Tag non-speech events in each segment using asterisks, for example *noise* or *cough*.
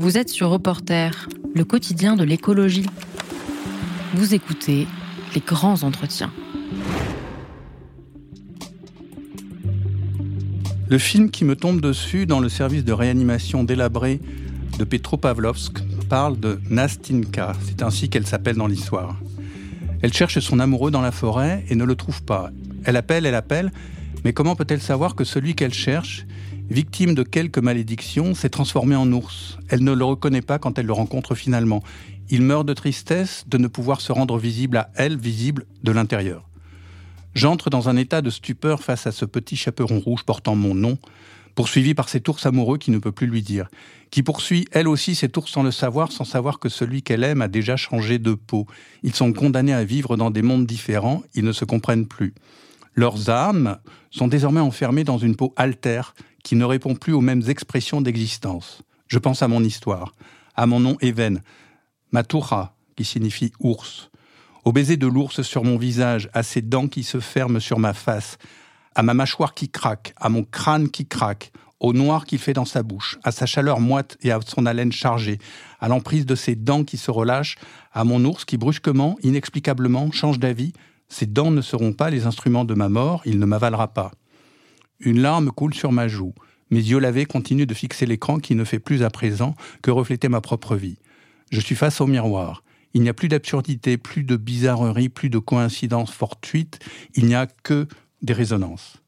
Vous êtes sur Reporter, le quotidien de l'écologie. Vous écoutez les grands entretiens. Le film qui me tombe dessus dans le service de réanimation délabré de Petropavlovsk parle de Nastinka, c'est ainsi qu'elle s'appelle dans l'histoire. Elle cherche son amoureux dans la forêt et ne le trouve pas. Elle appelle, elle appelle, mais comment peut-elle savoir que celui qu'elle cherche, victime de quelques malédictions, s'est transformé en ours Elle ne le reconnaît pas quand elle le rencontre finalement. Il meurt de tristesse de ne pouvoir se rendre visible à elle, visible de l'intérieur. J'entre dans un état de stupeur face à ce petit chaperon rouge portant mon nom, poursuivi par cet ours amoureux qui ne peut plus lui dire, qui poursuit elle aussi cet ours sans le savoir, sans savoir que celui qu'elle aime a déjà changé de peau. Ils sont condamnés à vivre dans des mondes différents, ils ne se comprennent plus. Leurs âmes sont désormais enfermées dans une peau altère qui ne répond plus aux mêmes expressions d'existence. Je pense à mon histoire, à mon nom Even, Matura, qui signifie ours, au baiser de l'ours sur mon visage, à ses dents qui se ferment sur ma face, à ma mâchoire qui craque, à mon crâne qui craque, au noir qu'il fait dans sa bouche, à sa chaleur moite et à son haleine chargée, à l'emprise de ses dents qui se relâchent, à mon ours qui brusquement, inexplicablement, change d'avis. Ses dents ne seront pas les instruments de ma mort, il ne m'avalera pas. Une larme coule sur ma joue. Mes yeux lavés continuent de fixer l'écran qui ne fait plus à présent que refléter ma propre vie. Je suis face au miroir. Il n'y a plus d'absurdité, plus de bizarrerie, plus de coïncidences fortuites. Il n'y a que des résonances.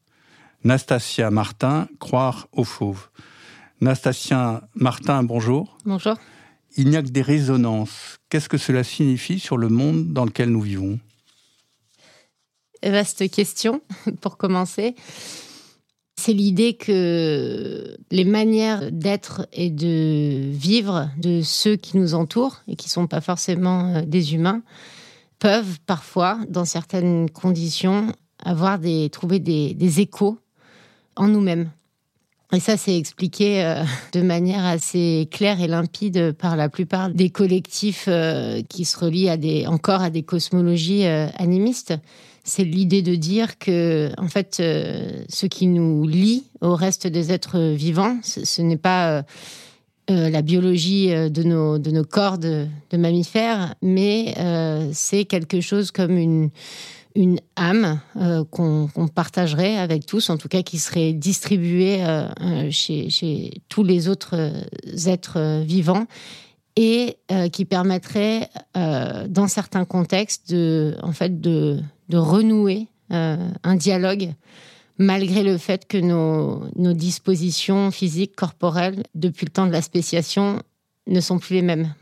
Nastasia Martin, croire aux fauves. Nastasia Martin, bonjour. Bonjour. Il n'y a que des résonances. Qu'est-ce que cela signifie sur le monde dans lequel nous vivons? Vaste question, *laughs* pour commencer. C'est l'idée que les manières d'être et de vivre de ceux qui nous entourent et qui ne sont pas forcément euh, des humains peuvent parfois, dans certaines conditions, avoir des, trouver des, échos en nous-mêmes. Et ça, c'est expliqué euh, de manière assez claire et limpide par la plupart des collectifs euh, qui se relient à des, encore à des cosmologies animistes. C'est l'idée de dire que, en fait, ce qui nous lie au reste des êtres vivants, ce, n'est pas la biologie de nos, de corps de mammifères, mais c'est quelque chose comme une âme euh, qu'on partagerait avec tous, en tout cas qui serait distribuée euh, euh, chez, tous les autres êtres vivants et qui permettrait, dans certains contextes, de, en fait, de, renouer un dialogue malgré le fait que nos, nos, dispositions physiques, corporelles, depuis le temps de la spéciation, ne sont plus les mêmes.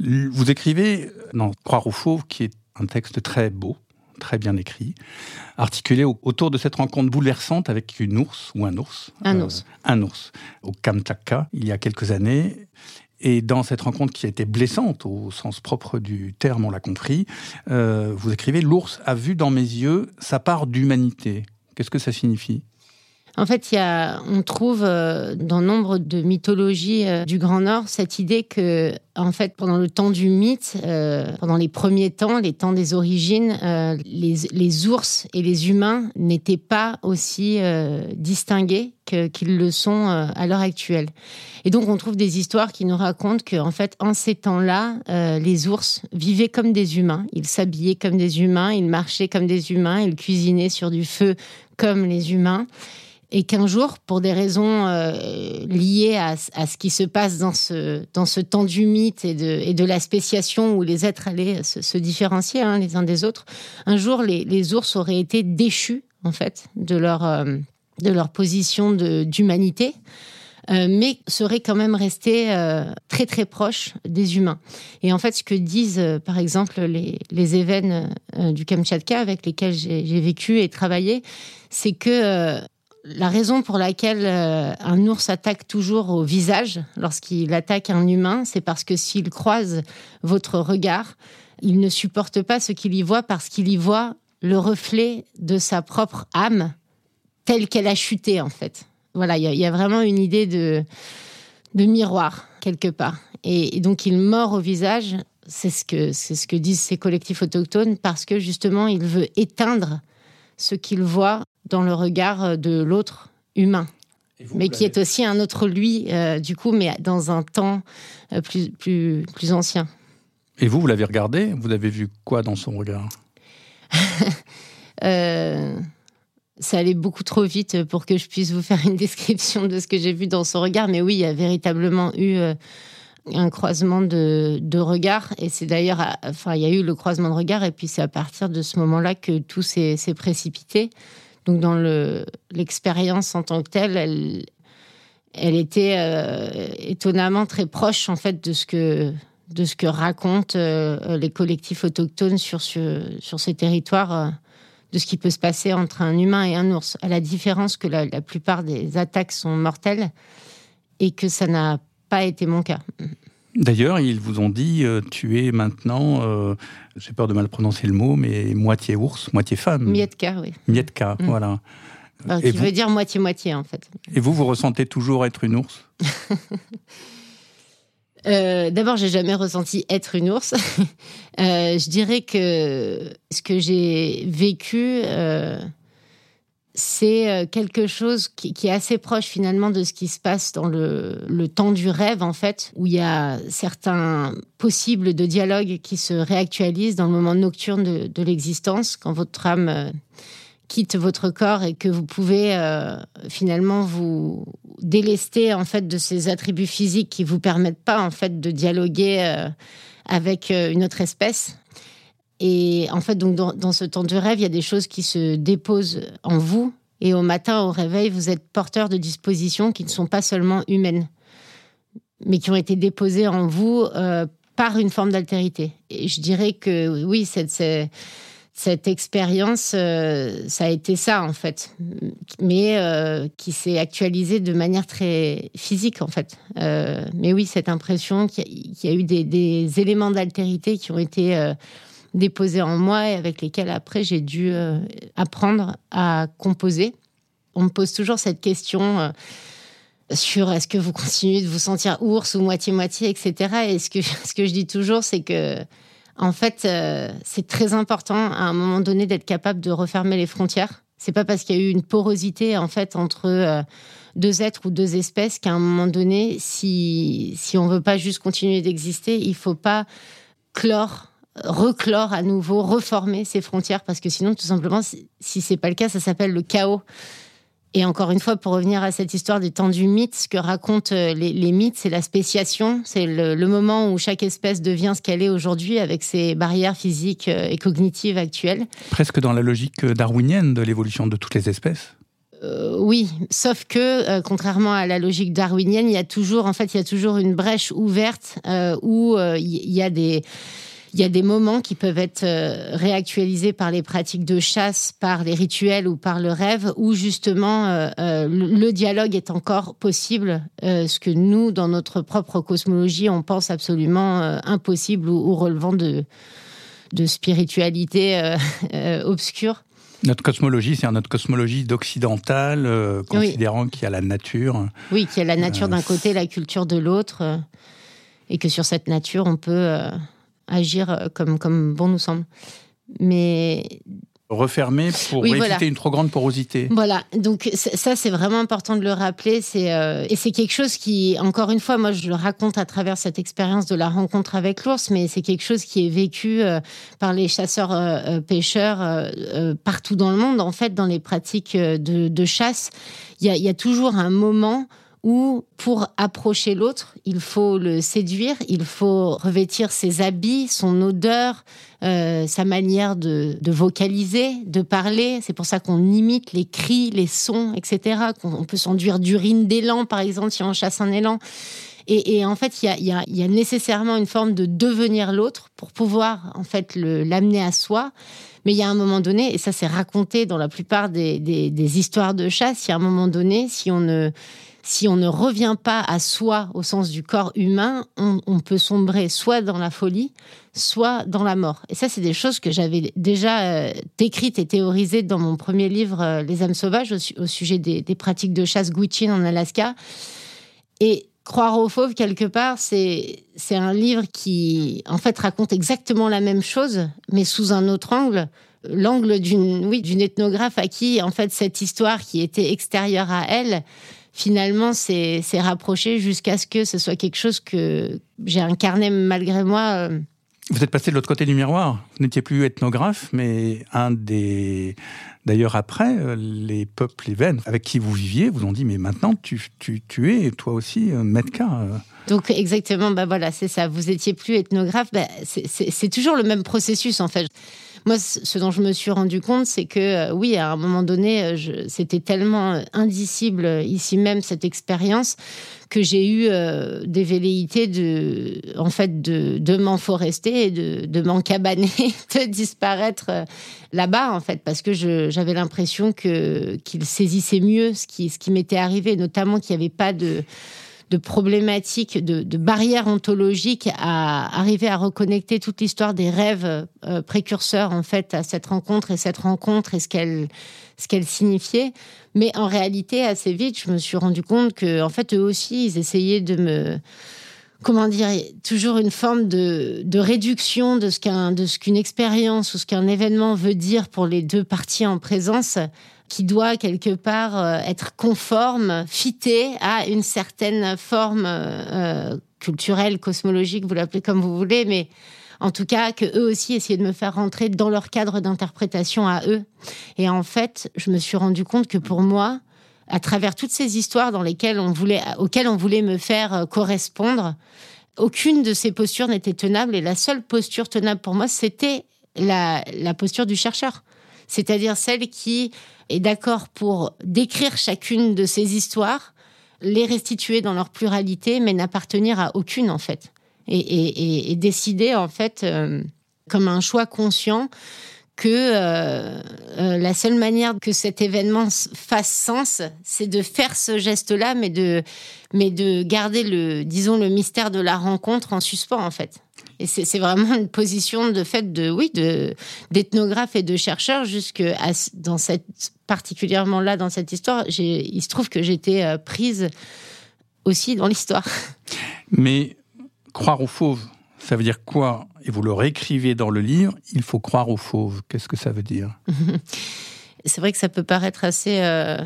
Vous écrivez dans Croire au fauve, qui est un texte très beau, très bien écrit, articulé autour de cette rencontre bouleversante avec une ours ou un ours. Un euh, ours. Un ours, au Kamchatka, il y a quelques années. Et dans cette rencontre qui a été blessante au sens propre du terme, on l'a compris, euh, vous écrivez L'ours a vu dans mes yeux sa part d'humanité. Qu'est-ce que ça signifie? En fait, y a, on trouve euh, dans nombre de mythologies euh, du Grand Nord cette idée que, en fait, pendant le temps du mythe, euh, pendant les premiers temps, les temps des origines, les, ours et les humains n'étaient pas aussi distingués qu'ils le sont à l'heure actuelle. Et donc, on trouve des histoires qui nous racontent que, en fait, en ces temps-là, les ours vivaient comme des humains. Ils s'habillaient comme des humains, ils marchaient comme des humains, ils cuisinaient sur du feu comme les humains et qu'un jour, pour des raisons euh, liées à, ce qui se passe dans ce, dans ce temps du mythe et de, et de la spéciation où les êtres allaient se, différencier hein, les uns des autres, un jour, les, ours auraient été déchus, en fait, de leur, euh, de leur position d'humanité. Euh, mais seraient quand même restés très très proches des humains. Et en fait, ce que disent par exemple les, les événements du Kamchatka avec lesquels j'ai vécu et travaillé, c'est que la raison pour laquelle euh, un ours attaque toujours au visage lorsqu'il attaque un humain, c'est parce que s'il croise votre regard, il ne supporte pas ce qu'il y voit parce qu'il y voit le reflet de sa propre âme telle qu'elle a chuté en fait. Voilà, il y, a vraiment une idée de, miroir quelque part. Et, donc il mord au visage, c'est ce que c'est ce que disent ces collectifs autochtones parce que justement il veut éteindre ce qu'il voit dans le regard de l'autre humain. mais qui est aussi un autre lui, euh, du coup, mais dans un temps euh, plus, plus, plus ancien. Et vous, vous l'avez regardé? Vous avez vu quoi dans son regard? *laughs* Euh, Ça allait beaucoup trop vite pour que je puisse vous faire une description de ce que j'ai vu dans son regard, mais oui, il y a véritablement eu un croisement de, de regards, et c'est d'ailleurs, enfin, il y a eu le croisement de regards, et puis c'est à partir de ce moment-là que tout s'est précipité. Donc dans l'expérience en tant que telle, elle, était euh, étonnamment très proche en fait de ce que ce racontent euh, les collectifs autochtones sur, sur, ces territoires, euh, de ce qui peut se passer entre un humain et un ours. À la différence que la plupart des attaques sont mortelles et que ça n'a pas été mon cas. D'ailleurs, ils vous ont dit, euh, tu es maintenant, euh, j'ai peur de mal prononcer le mot, mais moitié ours, moitié femme. Mietka, oui. Mietka, mm. voilà. Alors, qui veut dire moitié-moitié, en fait. Et vous, vous ressentez toujours être une ours? *laughs* Euh, D'abord, j'ai jamais ressenti être une ours. *laughs* je dirais que ce que j'ai vécu c'est euh, quelque chose qui, est assez proche finalement de ce qui se passe dans le, temps du rêve, en fait, où il y a certains possibles de dialogue qui se réactualisent dans le moment nocturne de, l'existence, quand votre âme euh, quitte votre corps et que vous pouvez euh, finalement vous délester en fait de ces attributs physiques qui vous permettent pas en fait de dialoguer avec une autre espèce et en fait, donc dans, ce temps de rêve, il y a des choses qui se déposent en vous. Et au matin, au réveil, vous êtes porteur de dispositions qui ne sont pas seulement humaines, mais qui ont été déposées en vous euh, par une forme d'altérité. Et je dirais que oui, cette, expérience, euh, ça a été ça en fait, mais euh, qui s'est actualisée de manière très physique en fait. mais oui, cette impression qu'il y, a eu des éléments d'altérité qui ont été déposés en moi et avec lesquels après j'ai dû euh, apprendre à composer. On me pose toujours cette question euh, sur est-ce que vous continuez de vous sentir ours ou moitié-moitié, etc. Et ce que, *laughs* ce que je dis toujours, c'est que en fait, euh, c'est très important à un moment donné d'être capable de refermer les frontières. C'est pas parce qu'il y a eu une porosité en fait entre deux êtres ou deux espèces qu'à un moment donné, si si on veut pas juste continuer d'exister, il faut pas clore reclore à nouveau, reformer ces frontières, parce que sinon, tout simplement, si c'est pas le cas, ça s'appelle le chaos. Et encore une fois, pour revenir à cette histoire des temps du mythe, ce que racontent euh, les, mythes, c'est la spéciation, c'est le, moment où chaque espèce devient ce qu'elle est aujourd'hui avec ses barrières physiques euh, et cognitives actuelles. Presque dans la logique darwinienne de l'évolution de toutes les espèces. Euh, oui, sauf que contrairement à la logique darwinienne, il y a toujours, en fait, il y a toujours une brèche ouverte où il y a des il y a des moments qui peuvent être euh, réactualisés par les pratiques de chasse, par les rituels ou par le rêve, où justement euh, euh, le dialogue est encore possible, ce que nous, dans notre propre cosmologie, on pense absolument impossible ou, relevant de, de spiritualité obscure. Notre cosmologie, c'est notre cosmologie d'occidental, considérant qu'il y a la nature. Oui, qu'il y a la nature d'un côté, la culture de l'autre, et que sur cette nature, on peut agir euh, comme, comme bon nous semble. Mais refermer pour éviter une trop grande porosité. Voilà, donc ça c'est vraiment important de le rappeler. C'est euh, et c'est quelque chose qui, encore une fois, moi je le raconte à travers cette expérience de la rencontre avec l'ours, mais c'est quelque chose qui est vécu euh, par les chasseurs pêcheurs partout dans le monde. En fait, dans les pratiques de, de chasse, il y a toujours un moment où pour approcher l'autre, il faut le séduire, il faut revêtir ses habits, son odeur, euh, sa manière de, vocaliser, de parler. C'est pour ça qu'on imite les cris, les sons, etc. Qu'on peut s'enduire d'urine d'élan, par exemple, si on chasse un élan. Et, en fait, il y a, nécessairement une forme de devenir l'autre pour pouvoir en fait l'amener à soi. Mais il y a un moment donné, et ça c'est raconté dans la plupart des histoires de chasse, il y a un moment donné, si on ne si on ne revient pas à soi au sens du corps humain, on, peut sombrer soit dans la folie, soit dans la mort. Et ça, c'est des choses que j'avais déjà euh, décrites et théorisées dans mon premier livre, euh, Les âmes sauvages, au, sujet des, pratiques de chasse Gwich'in en Alaska. Et Croire aux fauves, quelque part, c'est un livre qui, en fait, raconte exactement la même chose, mais sous un autre angle l'angle d'une d'une ethnographe à qui en fait cette histoire qui était extérieure à elle finalement, c'est rapproché jusqu'à ce que ce soit quelque chose que j'ai incarné malgré moi. Vous êtes passé de l'autre côté du miroir. Vous n'étiez plus ethnographe, mais un des. D'ailleurs, après, les peuples, les Vennes avec qui vous viviez, vous ont dit Mais maintenant, tu, tu, tu es toi aussi Metka. Donc, exactement, bah voilà, c'est ça. Vous étiez plus ethnographe. Bah, c'est toujours le même processus, en fait. Moi, ce dont je me suis rendu compte, c'est que euh, oui, à un moment donné, euh, c'était tellement euh, indicible ici même cette expérience que j'ai eu des velléités de, en fait, de, de m'enforester de, de m'encabaner, *laughs* de disparaître là-bas, en fait, parce que j'avais l'impression que qu'il saisissait mieux ce qui, ce qui m'était arrivé, notamment qu'il n'y avait pas de de problématiques, de, barrières ontologiques à arriver à reconnecter toute l'histoire des rêves euh, précurseurs en fait à cette rencontre et cette rencontre et ce qu'elle ce qu'elle signifiait. Mais en réalité, assez vite, je me suis rendu compte que en fait eux aussi, ils essayaient de me comment dire, toujours une forme de, de réduction de ce qu'un, de ce qu'une expérience ou ce qu'un événement veut dire pour les deux parties en présence qui doit quelque part euh, être conforme, fité à une certaine forme euh, culturelle, cosmologique, vous l'appelez comme vous voulez, mais en tout cas que eux aussi essayaient de me faire rentrer dans leur cadre d'interprétation à eux. Et en fait, je me suis rendu compte que pour moi, à travers toutes ces histoires dans lesquelles on voulait, auxquelles on voulait me faire euh, correspondre, aucune de ces postures n'était tenable et la seule posture tenable pour moi, c'était la posture du chercheur. C'est-à-dire celle qui est d'accord pour décrire chacune de ces histoires, les restituer dans leur pluralité, mais n'appartenir à aucune en fait. Et, décider en fait, euh, comme un choix conscient, que euh, euh, la seule manière que cet événement fasse sens, c'est de faire ce geste-là, mais de, mais de garder le, disons, le mystère de la rencontre en suspens, en fait. Et c'est vraiment une position de fait de, oui, de, d'ethnographe et de chercheur jusque dans cette, particulièrement là, dans cette histoire, il se trouve que j'étais euh, prise aussi dans l'histoire. *laughs* Mais croire aux fauves, ça veut dire quoi? Et vous le réécrivez dans le livre, il faut croire aux fauves. Qu'est-ce que ça veut dire? *laughs* C'est vrai que ça peut paraître assez, euh,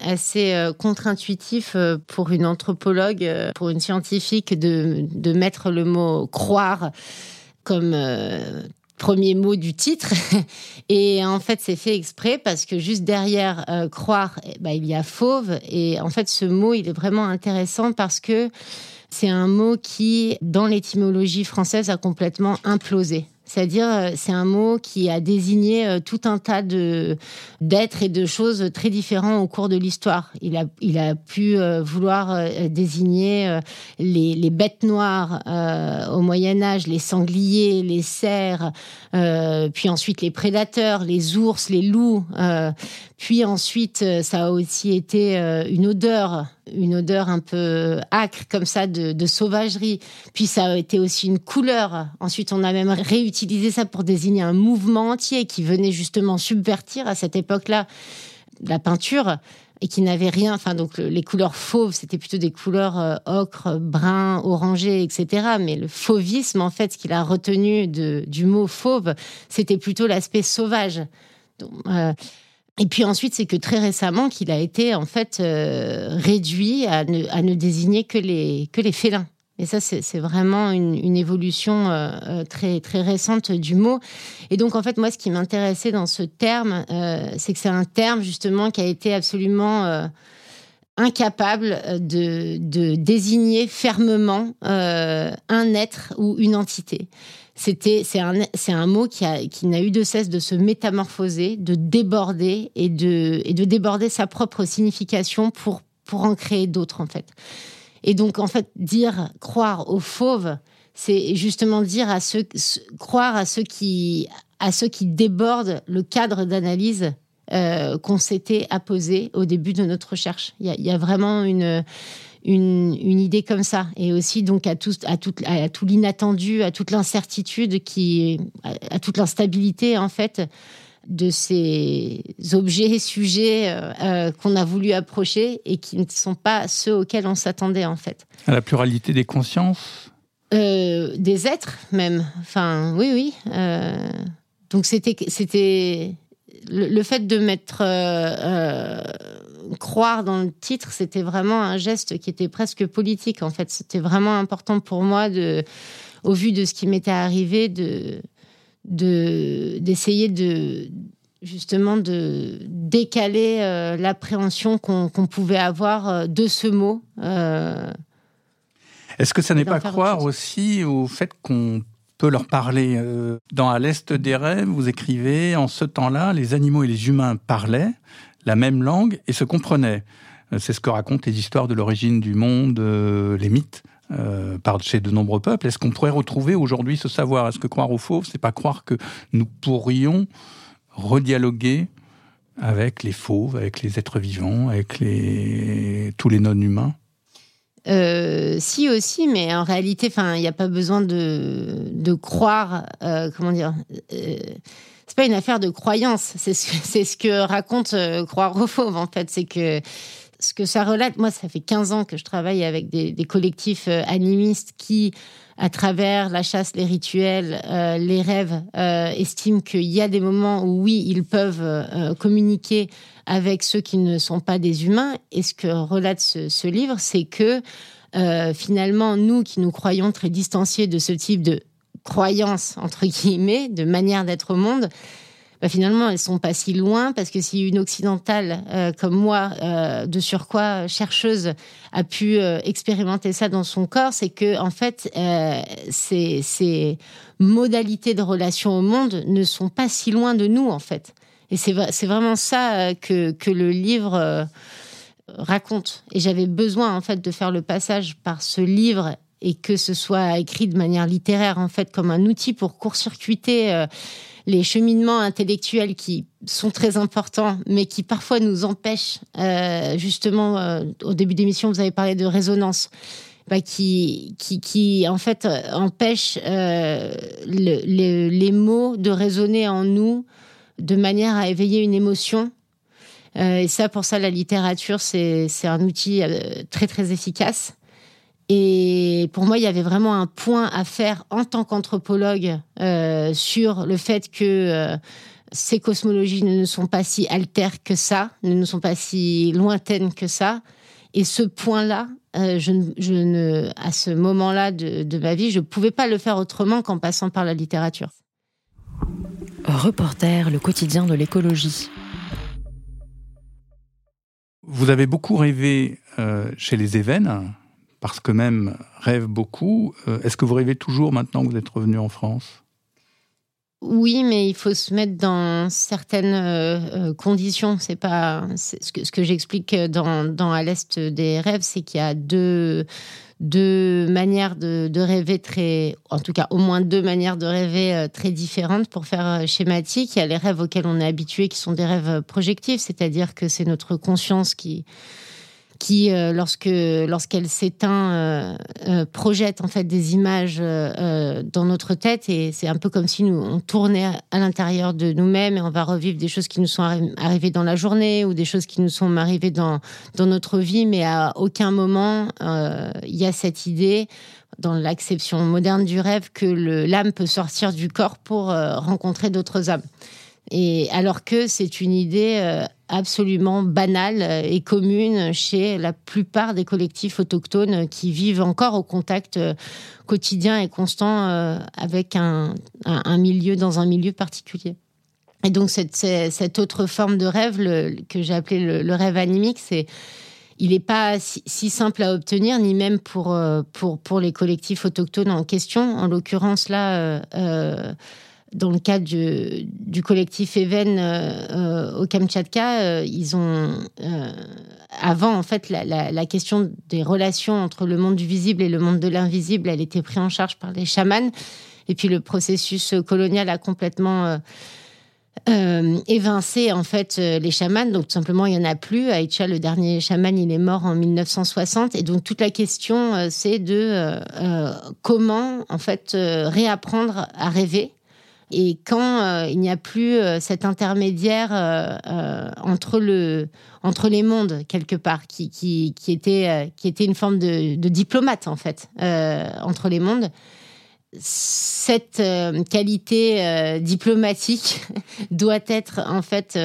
assez euh, contre-intuitif euh, pour une anthropologue, pour une scientifique de, de mettre le mot croire comme premier mot du titre. *laughs* Et en fait, c'est fait exprès parce que juste derrière croire, eh ben, il y a fauve. Et en fait, ce mot, il est vraiment intéressant parce que c'est un mot qui, dans l'étymologie française, a complètement implosé. C'est-à-dire, euh, c'est un mot qui a désigné euh, tout un tas de d'êtres et de choses très différents au cours de l'histoire. Il a, il a pu euh, vouloir désigner les, les bêtes noires au Moyen Âge, les sangliers, les cerfs, puis ensuite les prédateurs, les ours, les loups. puis ensuite, ça a aussi été une odeur une odeur un peu acre comme ça de, sauvagerie. Puis ça a été aussi une couleur. Ensuite, on a même réutilisé ça pour désigner un mouvement entier qui venait justement subvertir à cette époque-là la peinture et qui n'avait rien. Enfin, donc les couleurs fauves, c'était plutôt des couleurs euh, ocre, brun, orangé, etc. Mais le fauvisme, en fait, ce qu'il a retenu du mot fauve, c'était plutôt l'aspect sauvage. Euh, et puis ensuite, c'est que très récemment qu'il a été en fait euh, réduit à ne, désigner que les félins. Et ça, c'est vraiment une, évolution euh, euh, très, très récente du mot. Et donc, en fait, moi, ce qui m'intéressait dans ce terme, c'est que c'est un terme justement qui a été absolument incapable de, de, désigner fermement un être ou une entité. C'est un, un mot qui, a, qui n'a eu de cesse de se métamorphoser, de déborder et de, et de déborder sa propre signification pour, pour en créer d'autres, en fait. Et donc, en fait, dire, croire aux fauves, c'est justement dire à ceux, croire à ceux qui, à ceux qui débordent le cadre d'analyse euh, qu'on s'était apposé au début de notre recherche. Il y a, vraiment une, une, idée comme ça. Et aussi donc à tout, à tout, à tout l'inattendu, à toute l'incertitude, qui, à, toute l'instabilité en fait de ces objets, sujets euh, euh, qu'on a voulu approcher et qui ne sont pas ceux auxquels on s'attendait en fait. À la pluralité des consciences? Euh, Des êtres même. Enfin, oui, oui. donc c'était, c'était le, fait de mettre croire dans le titre, c'était vraiment un geste qui était presque politique. En fait, c'était vraiment important pour moi de, au vu de ce qui m'était arrivé, de d'essayer de, justement de décaler euh, l'appréhension qu'on pouvait avoir euh, de ce mot. Euh, Est-ce que ça n'est pas croire aussi au fait qu'on peut leur parler Dans À l'Est des rêves, vous écrivez, en ce temps-là, les animaux et les humains parlaient la même langue et se comprenaient. C'est ce que racontent les histoires de l'origine du monde, les mythes. Par chez de nombreux peuples. Est-ce qu'on pourrait retrouver aujourd'hui ce savoir? Est-ce que croire au faux, c'est pas croire que nous pourrions redialoguer avec les fauves, avec les êtres vivants, avec tous les non-humains? Euh, si aussi, mais en réalité, il n'y a pas besoin de, croire, euh, comment dire. Euh, c'est pas une affaire de croyance. C'est ce, c'est ce que raconte croire aux fauves en fait. C'est que ce que ça relate. Moi, ça fait 15 ans que je travaille avec des, collectifs animistes qui à travers la chasse, les rituels, euh, les rêves, euh, estiment qu'il y a des moments où oui, ils peuvent euh, communiquer avec ceux qui ne sont pas des humains. Et ce que relate ce, livre, c'est que finalement, nous qui nous croyons très distanciés de ce type de croyance, entre guillemets, de manière d'être au monde, bah, finalement, elles sont pas si loin parce que si une occidentale euh, comme moi, euh, de surcroît chercheuse, a pu euh, expérimenter ça dans son corps, c'est que en fait, ces, ces, modalités de relation au monde ne sont pas si loin de nous, en fait. Et c'est vraiment ça que, que le livre raconte. Et j'avais besoin, en fait, de faire le passage par ce livre et que ce soit écrit de manière littéraire, en fait, comme un outil pour court-circuiter les cheminements intellectuels qui sont très importants, mais qui parfois nous empêchent, euh, justement, euh, au début d'émission, vous avez parlé de résonance. Bah, qui, qui, qui, en fait euh, empêchent les mots de résonner en nous de manière à éveiller une émotion. et ça, pour ça, la littérature, c'est un outil très très efficace. Et pour moi, il y avait vraiment un point à faire en tant qu'anthropologue euh, sur le fait que euh, ces cosmologies ne sont pas si altères que ça, ne sont pas si lointaines que ça. Et ce point-là, euh, je, ne, à ce moment-là de, de ma vie, je ne pouvais pas le faire autrement qu'en passant par la littérature. Reporter, le quotidien de l'écologie. Vous avez beaucoup rêvé chez les Événes, parce que même rêve beaucoup. Euh, est-ce que vous rêvez toujours maintenant que vous êtes revenu en France? Oui, mais il faut se mettre dans certaines euh, euh, conditions. C'est pas ce que, j'explique dans, dans à l'est des rêves, c'est qu'il y a deux deux manières de, de, rêver très, en tout cas au moins deux manières de rêver très différentes pour faire schématique. Il y a les rêves auxquels on est habitué, qui sont des rêves projectifs, c'est-à-dire que c'est notre conscience qui qui, euh, lorsque lorsqu'elle s'éteint, euh, euh, projette en fait des images dans notre tête et c'est un peu comme si nous on tournait à l'intérieur de nous-mêmes et on va revivre des choses qui nous sont arrivées dans la journée ou des choses qui nous sont arrivées dans dans notre vie, mais à aucun moment il y a cette idée dans l'acception moderne du rêve que l'âme peut sortir du corps pour rencontrer d'autres âmes. Et alors que c'est une idée absolument banale et commune chez la plupart des collectifs autochtones qui vivent encore au contact euh, quotidien et constant euh, avec un, milieu dans un milieu particulier. Et donc cette, autre forme de rêve que j'ai appelé le, rêve animique, c'est il n'est pas si, simple à obtenir, ni même pour, pour, pour les collectifs autochtones en question. En l'occurrence, là, dans le cadre du, collectif Even euh, euh, au Kamtchatka, euh, ils ont avant en fait la, question des relations entre le monde du visible et le monde de l'invisible, elle était prise en charge par les chamans. Et puis le processus colonial a complètement évincé en fait les chamans. Donc tout simplement, il y en a plus. Aïcha, le dernier chaman, il est mort en 1960. Et donc toute la question, c'est de comment en fait réapprendre à rêver et quand euh, il n'y a plus euh, cet intermédiaire euh, entre, le, entre les mondes, quelque part, qui, qui, qui était, qui était une forme de, diplomate, en fait, entre les mondes, cette qualité diplomatique *laughs* doit être, en fait,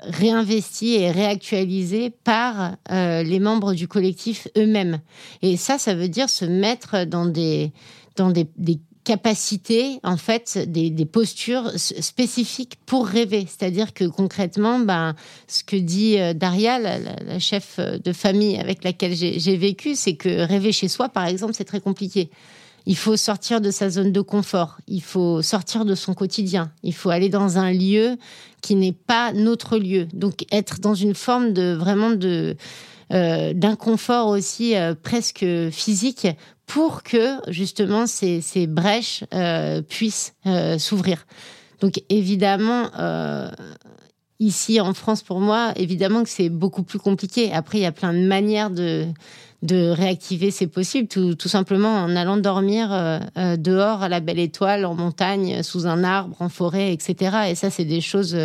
réinvesti et réactualisé par les membres du collectif eux-mêmes. Et ça, ça veut dire se mettre dans des, dans des capacités, en fait, des, des, postures spécifiques pour rêver. C'est-à-dire que concrètement, ben, ce que dit euh, Daria, la, chef de famille avec laquelle j'ai vécu, c'est que rêver chez soi, par exemple, c'est très compliqué. Il faut sortir de sa zone de confort, il faut sortir de son quotidien, il faut aller dans un lieu qui n'est pas notre lieu. Donc être dans une forme de vraiment de d'inconfort aussi euh, presque physique pour que justement ces, brèches euh, puissent euh, s'ouvrir. Donc évidemment, euh, ici en France, pour moi, évidemment que c'est beaucoup plus compliqué. Après, il y a plein de manières de, de réactiver ces possibles, tout, tout, simplement en allant dormir dehors à la belle étoile, en montagne, sous un arbre, en forêt, etc. Et ça, c'est des choses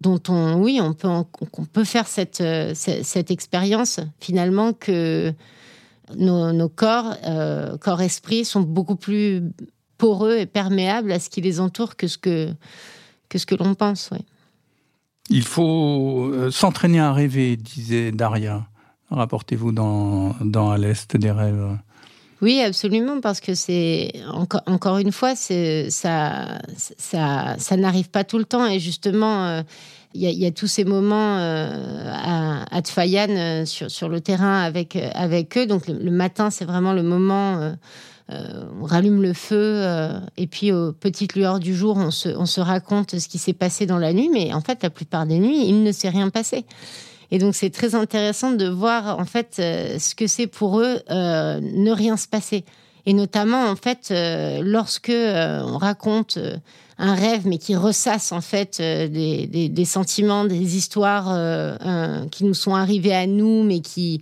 dont on, oui, on peut, on peut faire cette, cette, cette expérience finalement que nos, corps, euh, corps-esprit, sont beaucoup plus poreux et perméables à ce qui les entoure que ce que, que, ce que l'on pense. Il faut euh, s'entraîner à rêver, disait Daria. Rapportez-vous dans, dans À l'Est des rêves. Oui, absolument, parce que c'est encore, une fois, ça, ça, ça n'arrive pas tout le temps, et justement, euh, il y, a tous ces moments euh, à, à euh, sur, le terrain avec, eux. Donc le, matin, c'est vraiment le moment. on rallume le feu et puis aux petites lueurs du jour, on se raconte ce qui s'est passé dans la nuit. Mais en fait, la plupart des nuits, il ne s'est rien passé. Et donc c'est très intéressant de voir en fait ce que c'est pour eux ne rien se passer. Et notamment en fait lorsque on raconte un rêve, mais qui ressasse en fait euh, des, sentiments, des histoires euh, qui nous sont arrivées à nous, mais qui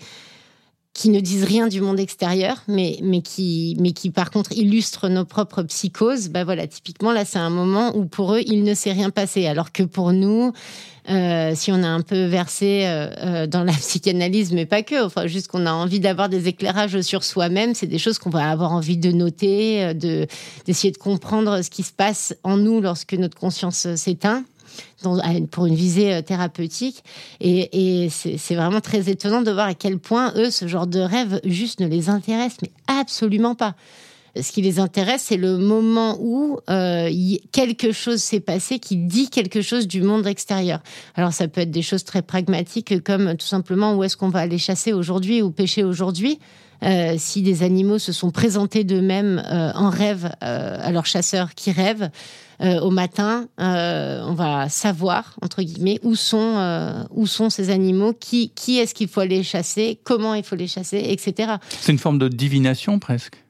qui ne disent rien du monde extérieur, mais, mais, qui, mais qui par contre illustrent nos propres psychoses, bah voilà, typiquement là c'est un moment où pour eux il ne s'est rien passé, alors que pour nous, euh, si on a un peu versé euh, euh, dans la *laughs* psychanalyse, mais pas que, enfin juste qu'on a envie d'avoir des éclairages sur soi-même, c'est des choses qu'on va avoir envie de noter, de d'essayer de comprendre ce qui se passe en nous lorsque notre conscience s'éteint pour une visée euh, thérapeutique. Et, c'est vraiment très étonnant de voir à quel point, eux, ce genre de rêve juste ne les intéresse, mais absolument pas. Ce qui les intéresse, c'est le moment où euh, quelque chose s'est passé qui dit quelque chose du monde extérieur. Alors ça peut être des choses très pragmatiques comme tout simplement où est-ce qu'on va aller chasser aujourd'hui ou pêcher aujourd'hui. Euh, si des animaux se sont présentés d'eux-mêmes en rêve à leurs chasseurs qui rêvent, euh, au matin, euh, on va savoir entre guillemets où sont euh, où sont ces animaux, qui qui est-ce qu'il faut aller chasser, comment il faut les chasser, etc. C'est une forme de divination presque.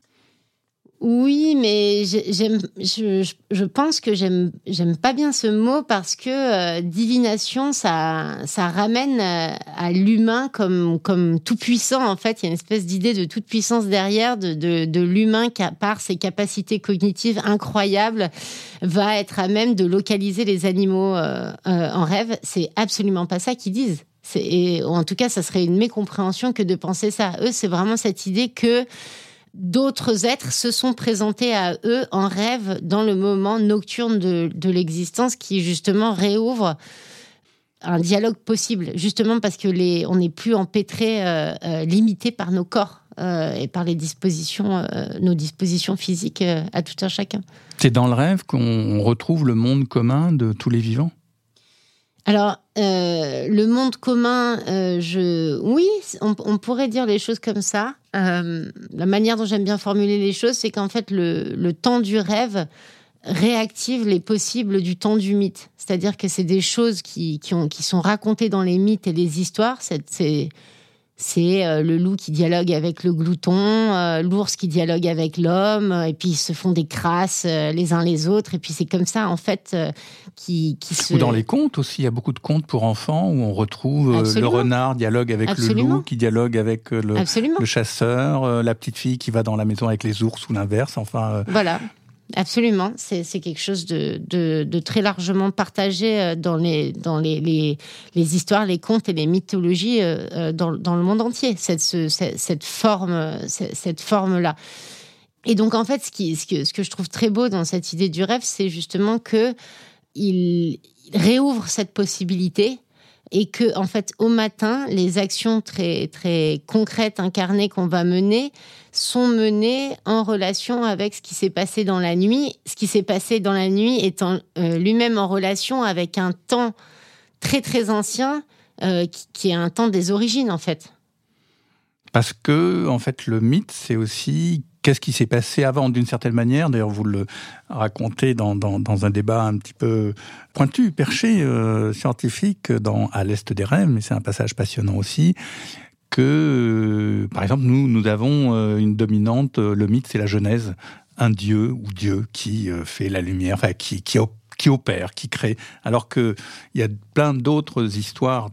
Oui, mais j'aime, je, pense que j'aime, j'aime pas bien ce mot parce que euh, divination, ça, ça ramène euh, à, l'humain comme, comme tout puissant. En fait, il y a une espèce d'idée de toute puissance derrière, de, de, l'humain qui, par ses capacités cognitives incroyables, va être à même de localiser les animaux euh, en rêve. C'est absolument pas ça qu'ils disent. C'est, en tout cas, ça serait une mécompréhension que de penser ça. Eux, c'est vraiment cette idée que d'autres êtres se sont présentés à eux en rêve dans le moment nocturne de, l'existence qui justement réouvre un dialogue possible, justement parce que les, on n'est plus empêtré, euh, euh, limité par nos corps euh, et par les dispositions, nos dispositions physiques à tout un chacun. C'est dans le rêve qu'on retrouve le monde commun de tous les vivants? Alors, euh, le monde commun, euh, je, oui, on, pourrait dire les choses comme ça. Euh, la manière dont j'aime bien formuler les choses, c'est qu'en fait, le, temps du rêve réactive les possibles du temps du mythe. C'est-à-dire que c'est des choses qui, ont, qui sont racontées dans les mythes et les histoires. C'est c'est euh, le loup qui dialogue avec le glouton, euh, l'ours qui dialogue avec l'homme, et puis ils se font des crasses euh, les uns les autres, et puis c'est comme ça en fait qui, qui se... Ou dans les contes aussi, il y a beaucoup de contes pour enfants où on retrouve le renard dialogue avec le loup, qui dialogue avec le, le chasseur, la petite fille qui va dans la maison avec les ours ou l'inverse, enfin... Voilà. Absolument, c'est quelque chose de, très largement partagé euh, dans, les, histoires, les contes et les mythologies euh, euh, dans, le monde entier, cette, forme, cette forme-là. Et donc, en fait, ce, que, je trouve très beau dans cette idée du rêve, c'est justement que il réouvre cette possibilité et que en fait au matin les actions très concrètes incarnées qu'on va mener sont menées en relation avec ce qui s'est passé dans la nuit ce qui s'est passé dans la nuit étant euh, lui-même en relation avec un temps très très ancien euh, qui, est un temps des origines en fait parce que en fait le mythe c'est aussi qu'est-ce qui s'est passé avant d'une certaine manière. D'ailleurs, vous le racontez dans, dans, dans, un débat un petit peu pointu, perché, euh, scientifique, dans À l'Est des rêves, mais c'est un passage passionnant aussi. Que, euh, par exemple, nous, nous avons euh, une dominante, euh, le mythe, c'est la Genèse, un dieu ou Dieu qui fait la lumière, enfin, qui, qui, opère, qui crée. Alors qu'il y a plein d'autres histoires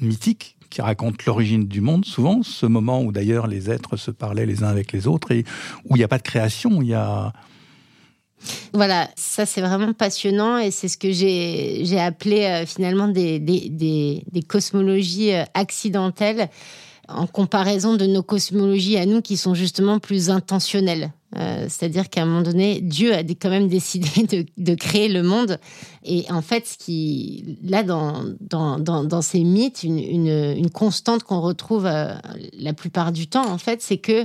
mythiques qui raconte l'origine du monde, souvent, ce moment où d'ailleurs les êtres se parlaient les uns avec les autres et où il n'y a pas de création, il y a... Voilà, ça c'est vraiment passionnant et c'est ce que j'ai appelé finalement des, des, des, cosmologies accidentelles en comparaison de nos cosmologies à nous qui sont justement plus intentionnelles. Euh, C'est-à-dire qu'à un moment donné, Dieu a quand même décidé *laughs* de, créer le monde. Et en fait, ce qui, là, dans, dans, dans, dans ces mythes, une constante qu'on retrouve euh, la plupart du temps, en fait, c'est que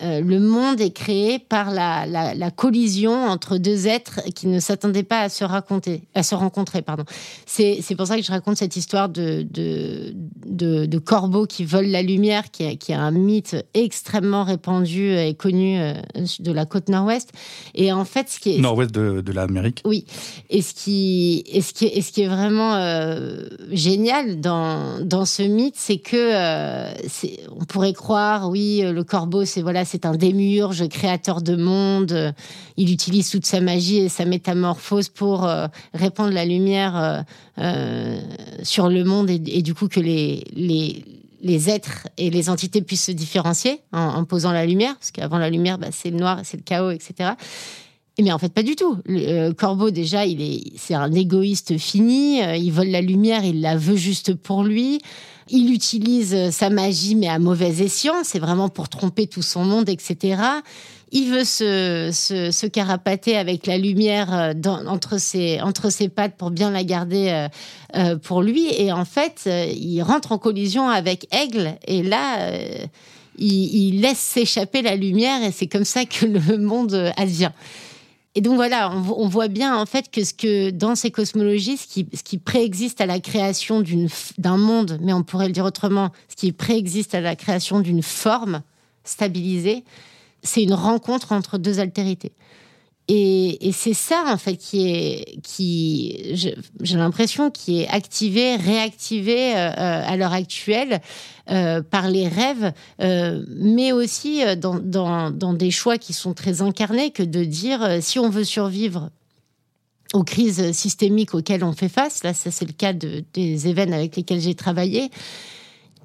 euh, le monde est créé par la, la, la, collision entre deux êtres qui ne s'attendaient pas à se raconter, à se rencontrer. Pardon. C'est, c'est pour ça que je raconte cette histoire de, de, de, de corbeaux qui volent la lumière, qui est, qui est un mythe extrêmement répandu et connu euh, de la côte nord-ouest. Et en fait, ce qui est nord-ouest de, de l'Amérique. Oui. Et ce qui, et ce qui, est, et ce qui est vraiment euh, génial dans, dans ce mythe, c'est que euh, on pourrait croire, oui, le corbeau, c'est voilà c'est un démiurge, créateur de monde. Il utilise toute sa magie et sa métamorphose pour euh, répandre la lumière euh, euh, sur le monde et, du coup que les, les, les êtres et les entités puissent se différencier en, en posant la lumière, parce qu'avant la lumière, bah, c'est le noir, c'est le chaos, etc. Mais en fait, pas du tout. Le corbeau, déjà, il est, c'est un égoïste fini. Il vole la lumière, il la veut juste pour lui. Il utilise sa magie, mais à mauvais escient. C'est vraiment pour tromper tout son monde, etc. Il veut se, se, carapater avec la lumière entre, ses, entre ses pattes pour bien la garder euh, euh, pour lui. Et en fait, euh, il rentre en collision avec Aigle. Et là, il, il laisse s'échapper la lumière. Et c'est comme ça que le monde advient. Et donc voilà, on, voit bien en fait que ce que dans ces cosmologies, ce qui, ce qui préexiste à la création d'un monde, mais on pourrait le dire autrement, ce qui préexiste à la création d'une forme stabilisée, c'est une rencontre entre deux altérités. Et, c'est ça en fait qui est, qui, j'ai l'impression, qui est activé, réactivé euh, à l'heure actuelle euh, par les rêves, euh, mais aussi euh, dans, dans, dans, des choix qui sont très incarnés, que de dire euh, si on veut survivre aux crises systémiques auxquelles on fait face, là ça c'est le cas de, des événements avec lesquels j'ai travaillé,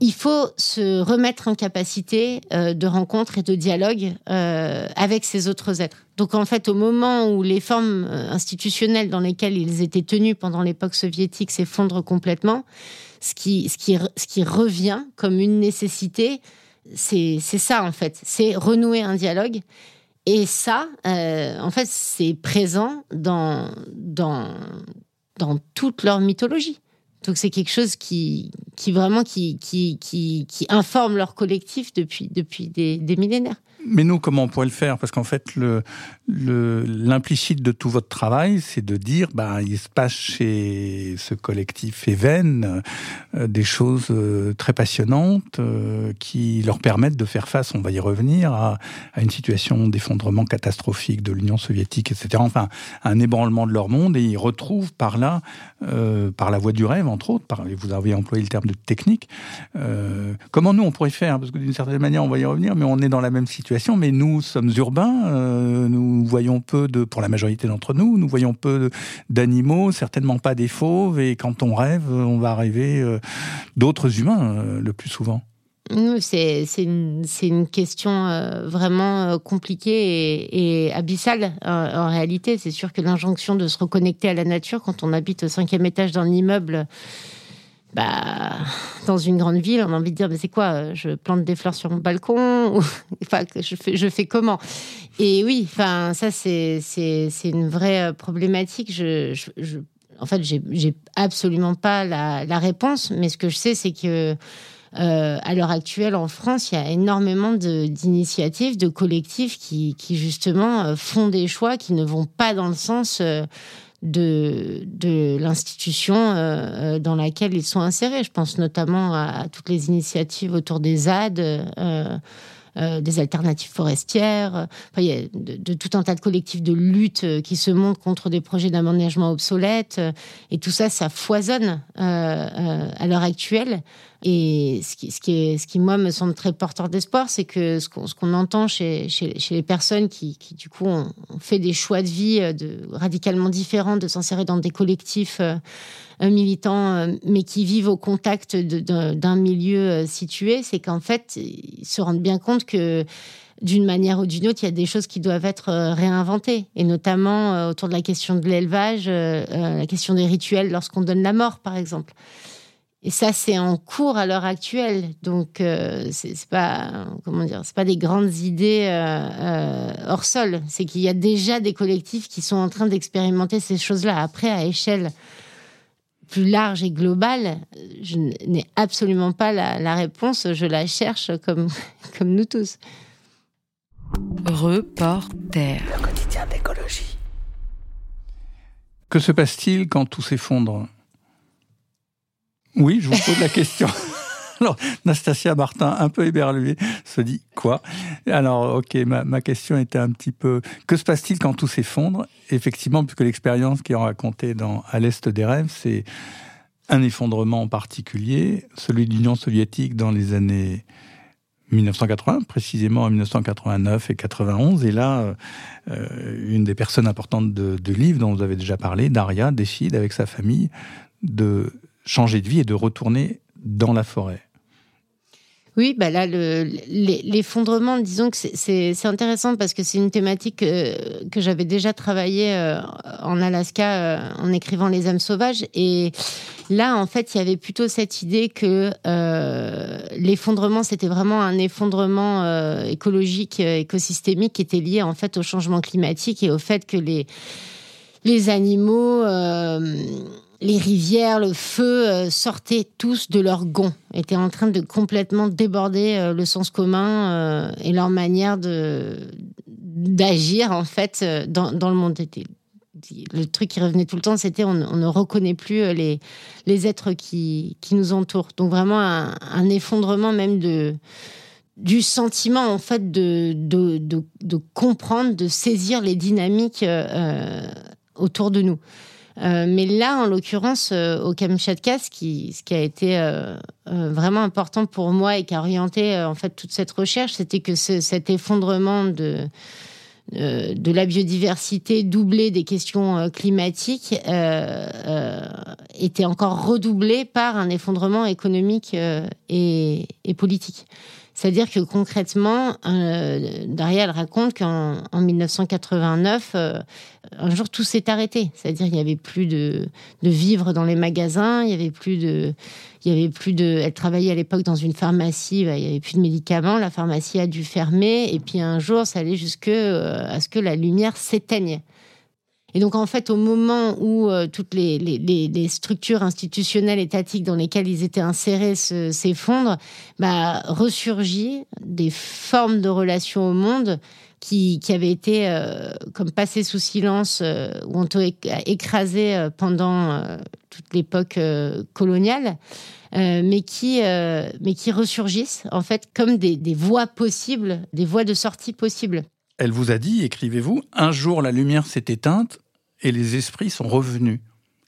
il faut se remettre en capacité euh, de rencontre et de dialogue euh, avec ces autres êtres. Donc en fait, au moment où les formes euh, institutionnelles dans lesquelles ils étaient tenus pendant l'époque soviétique s'effondrent complètement, ce qui, revient comme une nécessité, c'est ça en fait, c'est renouer un dialogue. Et ça, euh, en fait, c'est présent dans, toute leur mythologie. Donc c'est quelque chose qui, vraiment qui, informe leur collectif depuis, des millénaires. Mais nous, comment on pourrait le faire? Parce qu'en fait, l'implicite de tout votre travail, c'est de dire, bah, il se passe chez ce collectif Even euh, des choses euh, très passionnantes euh, qui leur permettent de faire face, on va y revenir, à, à une situation d'effondrement catastrophique de l'Union soviétique, etc. Enfin, un ébranlement de leur monde, et ils retrouvent par là, euh, par la voie du rêve, entre autres, vous avez employé le terme de technique, euh, comment nous, on pourrait faire? Parce que d'une certaine manière, on va y revenir, mais on est dans la même situation mais nous sommes urbains, euh, nous voyons peu de, pour la majorité d'entre nous, nous voyons peu d'animaux, certainement pas des fauves, et quand on rêve, on va rêver d'autres humains le plus souvent. C'est une, question euh, vraiment compliquée et, abyssale en, en réalité. C'est sûr que l'injonction de se reconnecter à la nature quand on habite au cinquième étage d'un immeuble, bah, dans une grande ville, on a envie de dire, mais c'est quoi Je plante des fleurs sur mon balcon *laughs* Enfin, je fais, comment? Et oui, enfin, ça, c'est une vraie problématique. Je, je, je, en fait, j'ai absolument pas la, réponse, mais ce que je sais, c'est que euh, à l'heure actuelle, en France, il y a énormément d'initiatives, de, collectifs qui, justement euh, font des choix qui ne vont pas dans le sens euh, de, de l'institution dans laquelle ils sont insérés. Je pense notamment à, toutes les initiatives autour des ZAD. des alternatives forestières, il y a de, tout un tas de collectifs de lutte qui se montent contre des projets d'aménagement obsolètes. et tout ça, ça foisonne à l'heure actuelle. Et ce qui, ce qui, est, ce qui, moi, me semble très porteur d'espoir, c'est que ce qu'on entend chez, chez, chez, les personnes qui, qui du coup, ont, fait des choix de vie euh, de, radicalement différents, de s'insérer dans des collectifs euh, militants, euh, mais qui vivent au contact d'un milieu situé, c'est qu'en fait, ils se rendent bien compte que d'une manière ou d'une autre, il y a des choses qui doivent être réinventées, et notamment autour de la question de l'élevage, la question des rituels lorsqu'on donne la mort, par exemple. Et ça, c'est en cours à l'heure actuelle. Donc, euh, c'est pas comment dire, c'est pas des grandes idées euh, euh, hors sol. C'est qu'il y a déjà des collectifs qui sont en train d'expérimenter ces choses-là. Après, à échelle plus large et globale, je n'ai absolument pas la, la, réponse. Je la cherche comme *laughs* comme nous tous. Reporter. Le quotidien d'écologie. Que se passe-t-il quand tout s'effondre? Oui, je vous pose la question. *laughs* Alors, Nastasia Martin, un peu éberluée, se dit quoi? Alors, ok, ma, question était un petit peu que se passe-t-il quand tout s'effondre? Effectivement, puisque l'expérience qui est racontée dans À l'Est des rêves, c'est un effondrement en particulier, celui de l'Union soviétique dans les années 1980, précisément en 1989 et 91. Et là, euh, une des personnes importantes de, de livre dont vous avez déjà parlé, Daria, décide avec sa famille de changer de vie et de retourner dans la forêt. Oui, bah là, l'effondrement, disons que c'est intéressant parce que c'est une thématique que, que j'avais déjà travaillé euh, en Alaska euh, en écrivant Les âmes sauvages. Et là, en fait, il y avait plutôt cette idée que euh, l'effondrement, c'était vraiment un effondrement écologique, écosystémique qui était lié en fait au changement climatique et au fait que les, les animaux les rivières, le feu euh, sortaient tous de leur gond, étaient en train de complètement déborder euh, le sens commun euh, et leur manière d'agir en fait dans, le monde. Le truc qui revenait tout le temps, c'était on, ne reconnaît plus les, les êtres qui, qui nous entourent. Donc vraiment un, effondrement même de du sentiment en fait de, de, de, comprendre, de saisir les dynamiques autour de nous. Euh, mais là, en l'occurrence, euh, au Kamchatka, ce qui, a été euh, vraiment important pour moi et qui a orienté en fait toute cette recherche, c'était que cet effondrement de la biodiversité doublé des questions climatiques était encore redoublé par un effondrement économique et politique. C'est-à-dire que concrètement, euh, Daria, elle raconte qu'en 1989, euh, un jour, tout s'est arrêté. C'est-à-dire qu'il n'y avait plus de, vivres dans les magasins, il y avait plus de... Y avait plus de. Elle travaillait à l'époque dans une pharmacie, bah, il n'y avait plus de médicaments, la pharmacie a dû fermer, et puis un jour, ça allait jusque euh, à ce que la lumière s'éteigne. Et donc, en fait, au moment où euh, toutes les, structures institutionnelles étatiques dans lesquelles ils étaient insérés s'effondrent, bah, ressurgit des formes de relations au monde qui, qui avaient été euh, comme passées sous silence euh, ou ont été écrasées pendant toute l'époque coloniale. mais qui mais qui ressurgissent en fait comme des voies possibles, des voies de sortie possibles. Elle vous a dit, écrivez-vous, un jour la lumière s'est éteinte, et les esprits sont revenus.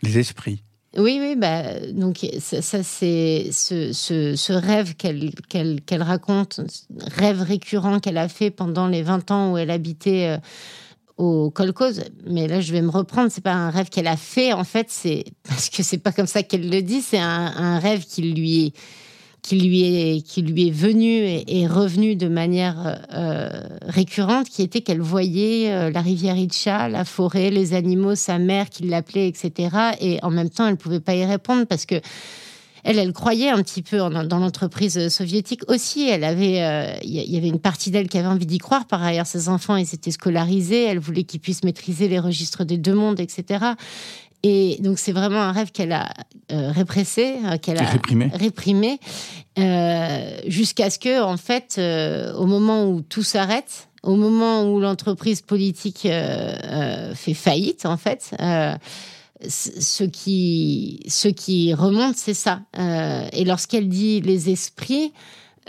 Les esprits. Oui, oui, bah, donc ça, c'est ce, rêve qu'elle raconte, rêve récurrent qu'elle a fait pendant les 20 ans où elle habitait euh, au Colcose. Mais là, je vais me reprendre, c'est pas un rêve qu'elle a fait, en fait, c'est *laughs* parce que c'est pas comme ça qu'elle le dit, c'est un, rêve qui lui est qui lui est, qui lui est venu et, revenu de manière euh, récurrente, qui était qu'elle voyait euh, la rivière Itcha, la forêt, les animaux, sa mère qui l'appelait, etc. Et en même temps, elle ne pouvait pas y répondre parce que elle, elle croyait un petit peu dans l'entreprise soviétique aussi. Elle avait, euh, il y avait une partie d'elle qui avait envie d'y croire. Par ailleurs, ses enfants, ils étaient scolarisés. Elle voulait qu'ils puissent maîtriser les registres des deux mondes, etc. Et donc c'est vraiment un rêve qu'elle a répressé, qu'elle a réprimé, réprimé jusqu'à ce que, en fait, au moment où tout s'arrête, au moment où l'entreprise politique fait faillite, en fait ce qui, ce qui remonte, c'est ça. Euh, et lorsqu'elle dit les esprits,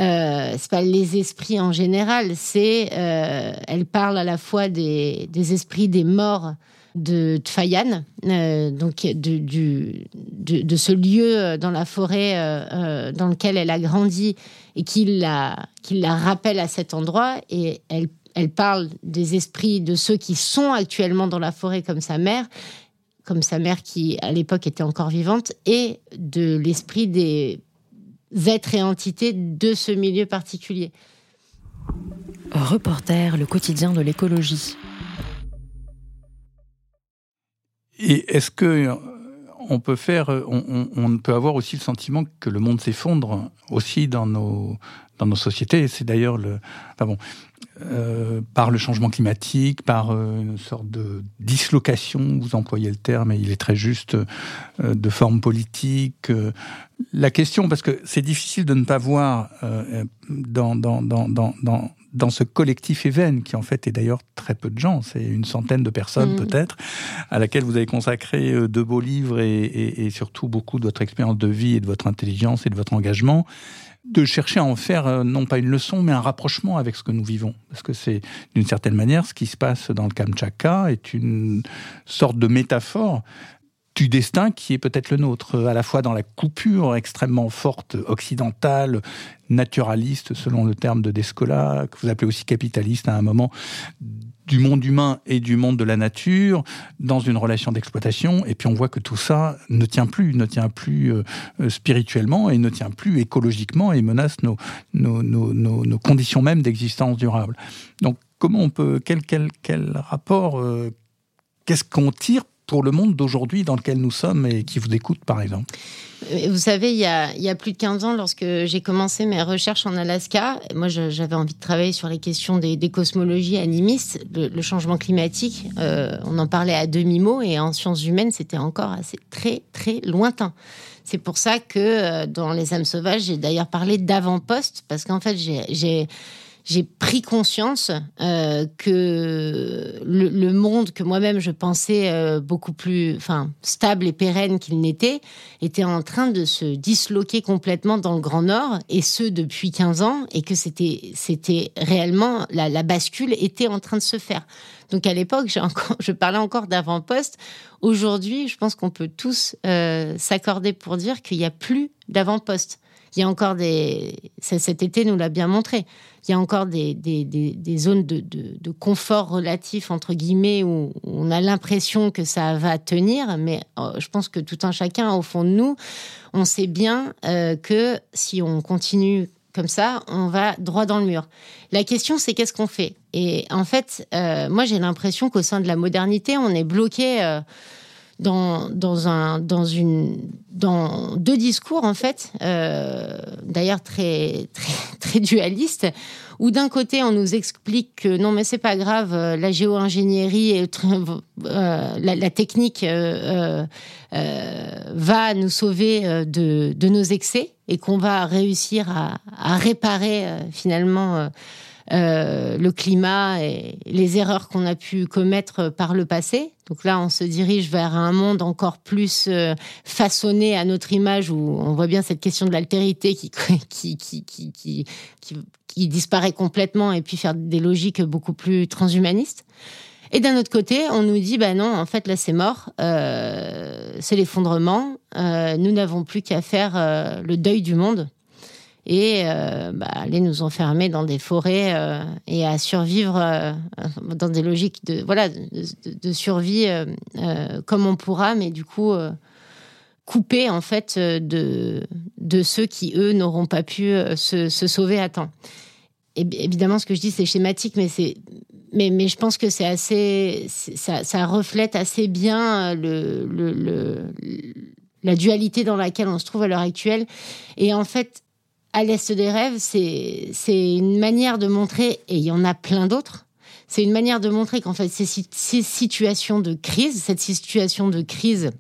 euh, c'est pas les esprits en général, c'est euh, elle parle à la fois des, des esprits des morts de Tfayan, euh, donc de, du, de, ce lieu dans la forêt dans lequel elle a grandi et qui la, qui la rappelle à cet endroit. Et elle, elle parle des esprits de ceux qui sont actuellement dans la forêt comme sa mère comme sa mère qui à l'époque était encore vivante, et de l'esprit des êtres et entités de ce milieu particulier. Reporter, le quotidien de l'écologie. Et est-ce que euh, on peut faire, on, on, peut avoir aussi le sentiment que le monde s'effondre aussi dans nos dans nos sociétés? C'est d'ailleurs le, enfin bon, euh, par le changement climatique, par euh, une sorte de dislocation, vous employez le terme, et il est très juste, euh, de forme politique. la question, parce que c'est difficile de ne pas voir dans, dans, dans, dans, dans ce collectif Even, qui en fait est d'ailleurs très peu de gens, c'est une centaine de personnes mm. peut-être, à laquelle vous avez consacré deux beaux livres et, et, et, surtout beaucoup de votre expérience de vie et de votre intelligence et de votre engagement de chercher à en faire euh, non pas une leçon, mais un rapprochement avec ce que nous vivons. Parce que c'est d'une certaine manière ce qui se passe dans le Kamtchatka est une sorte de métaphore du destin qui est peut-être le nôtre, à la fois dans la coupure extrêmement forte occidentale, naturaliste selon le terme de Descola, que vous appelez aussi capitaliste à un moment, du monde humain et du monde de la nature dans une relation d'exploitation. Et puis on voit que tout ça ne tient plus, ne tient plus euh, euh, spirituellement et ne tient plus écologiquement et menace nos, nos, nos, nos conditions mêmes d'existence durable. Donc comment on peut, quel, quel, quel rapport, euh, qu'est-ce qu'on tire pour le monde d'aujourd'hui dans lequel nous sommes et qui vous écoute, par exemple euh, Vous savez, il y, a, plus de 15 ans, lorsque j'ai commencé mes recherches en Alaska, moi j'avais envie de travailler sur les questions des, cosmologies animistes, le, changement climatique, euh, on en parlait à demi-mot, et en sciences humaines, c'était encore assez très, très lointain. C'est pour ça que euh, dans Les âmes sauvages, j'ai d'ailleurs parlé d'avant-poste, parce qu'en fait, j'ai j'ai pris conscience euh, que le, monde que moi-même je pensais euh, beaucoup plus, enfin, stable et pérenne qu'il n'était, était en train de se disloquer complètement dans le Grand Nord, et ce depuis 15 ans, et que c'était, c'était réellement la, la bascule était en train de se faire. Donc à l'époque, j'ai encore, je parlais encore d'avant-poste. Aujourd'hui, je pense qu'on peut tous euh, s'accorder pour dire qu'il n'y a plus d'avant-poste. Il y a encore des. Cet été nous l'a bien montré il y a encore des, des, des, zones de, de, confort relatif, entre guillemets, où on a l'impression que ça va tenir, mais euh, je pense que tout un chacun, au fond de nous, on sait bien euh, que si on continue comme ça, on va droit dans le mur. La question, c'est qu'est-ce qu'on fait? Et en fait, euh, moi, j'ai l'impression qu'au sein de la modernité, on est bloqué dans, un, dans, une, dans deux discours, en fait, euh, d'ailleurs très, très, *laughs* très dualistes, où d'un côté, on nous explique que non, mais c'est pas grave, euh, la géo-ingénierie, et euh, la, technique euh, va nous sauver de, de nos excès et qu'on va réussir à réparer finalement euh, le climat et les erreurs qu'on a pu commettre par le passé. Donc là, on se dirige vers un monde encore plus euh, façonné à notre image, où on voit bien cette question de l'altérité *laughs* qui qui, qui, qui, qui, disparaît complètement, et puis faire des logiques beaucoup plus transhumanistes. Et d'un autre côté, on nous dit, bah non, en fait, là, c'est mort, euh, c'est l'effondrement, euh, nous n'avons plus qu'à faire euh, le deuil du monde et euh, bah, aller nous enfermer dans des forêts euh, et à survivre euh, dans des logiques de voilà de, survie comme on pourra, mais du coup couper en fait de de ceux qui eux n'auront pas pu se, sauver à temps. Évidemment, ce que je dis c'est schématique, mais c'est mais, mais je pense que c'est assez ça, reflète assez bien le la dualité dans laquelle on se trouve à l'heure actuelle. Et en fait, à l'Est des rêves, c'est une manière de montrer, et il y en a plein d'autres, c'est une manière de montrer qu'en fait, ces, ces situations de crise, cette situation de crise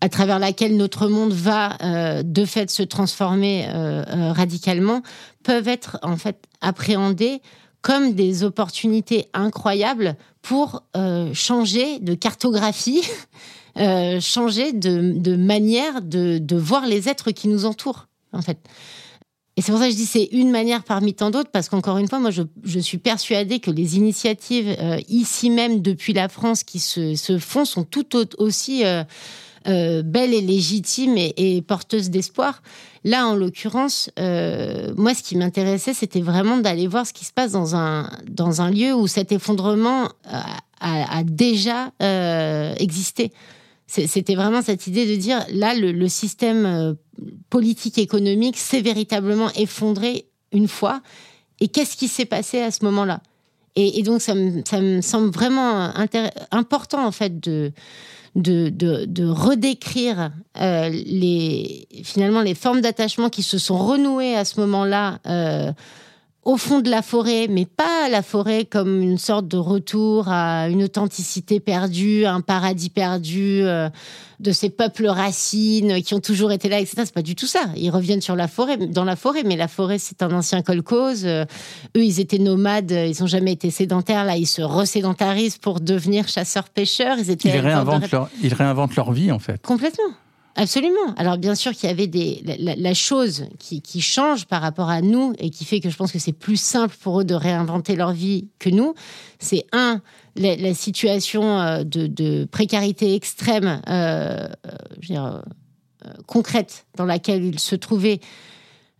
à travers laquelle notre monde va euh, de fait se transformer euh, radicalement, peuvent être en fait appréhendés comme des opportunités incroyables pour changer de cartographie, *laughs* changer de, de manière de, de, voir les êtres qui nous entourent, en fait. Et c'est pour ça que je dis c'est une manière parmi tant d'autres, parce qu'encore une fois, moi, je, suis persuadée que les initiatives ici même depuis la France qui se, font sont tout aussi euh, belle et légitime et, porteuse d'espoir. Là, en l'occurrence, euh, moi, ce qui m'intéressait, c'était vraiment d'aller voir ce qui se passe dans un, dans un lieu où cet effondrement a, déjà euh, existé. C'était vraiment cette idée de dire, là, le, système politique économique s'est véritablement effondré une fois. Et qu'est-ce qui s'est passé à ce moment-là? Et, donc, ça me, ça me semble vraiment important, en fait, de, de, de, redécrire euh, les, finalement les formes d'attachement qui se sont renouées à ce moment-là euh, au fond de la forêt, mais pas la forêt comme une sorte de retour à une authenticité perdue, un paradis perdu euh, de ces peuples racines qui ont toujours été là, etc. C'est pas du tout ça. Ils reviennent sur la forêt, dans la forêt, mais la forêt c'est un ancien colcose. Euh, eux, ils étaient nomades, ils ont jamais été sédentaires. Là, ils se resédentarisent pour devenir chasseurs-pêcheurs. Ils étaient. Ils réinventent, leur, ils réinventent leur vie en fait. Complètement. Absolument. Alors bien sûr qu'il y avait des la, chose qui, change par rapport à nous et qui fait que je pense que c'est plus simple pour eux de réinventer leur vie que nous. C'est un la, situation euh, de, précarité extrême, euh, euh, concrète dans laquelle ils se trouvaient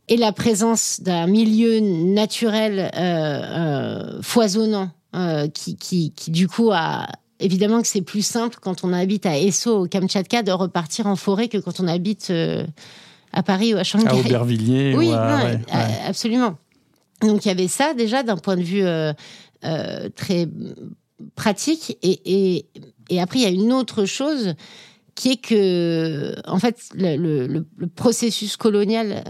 et la présence d'un milieu naturel foisonnant qui, qui, qui, du coup a évidemment que c'est plus simple quand on habite à Esso, au Kamtchatka, de repartir en forêt que quand on habite euh, à Paris ou à Shanghai. À Aubervilliers. Oui, absolument. Donc il y avait ça déjà d'un point de vue euh, euh, très pratique. Et, et, après, il y a une autre chose qui est que, en fait, le, processus colonial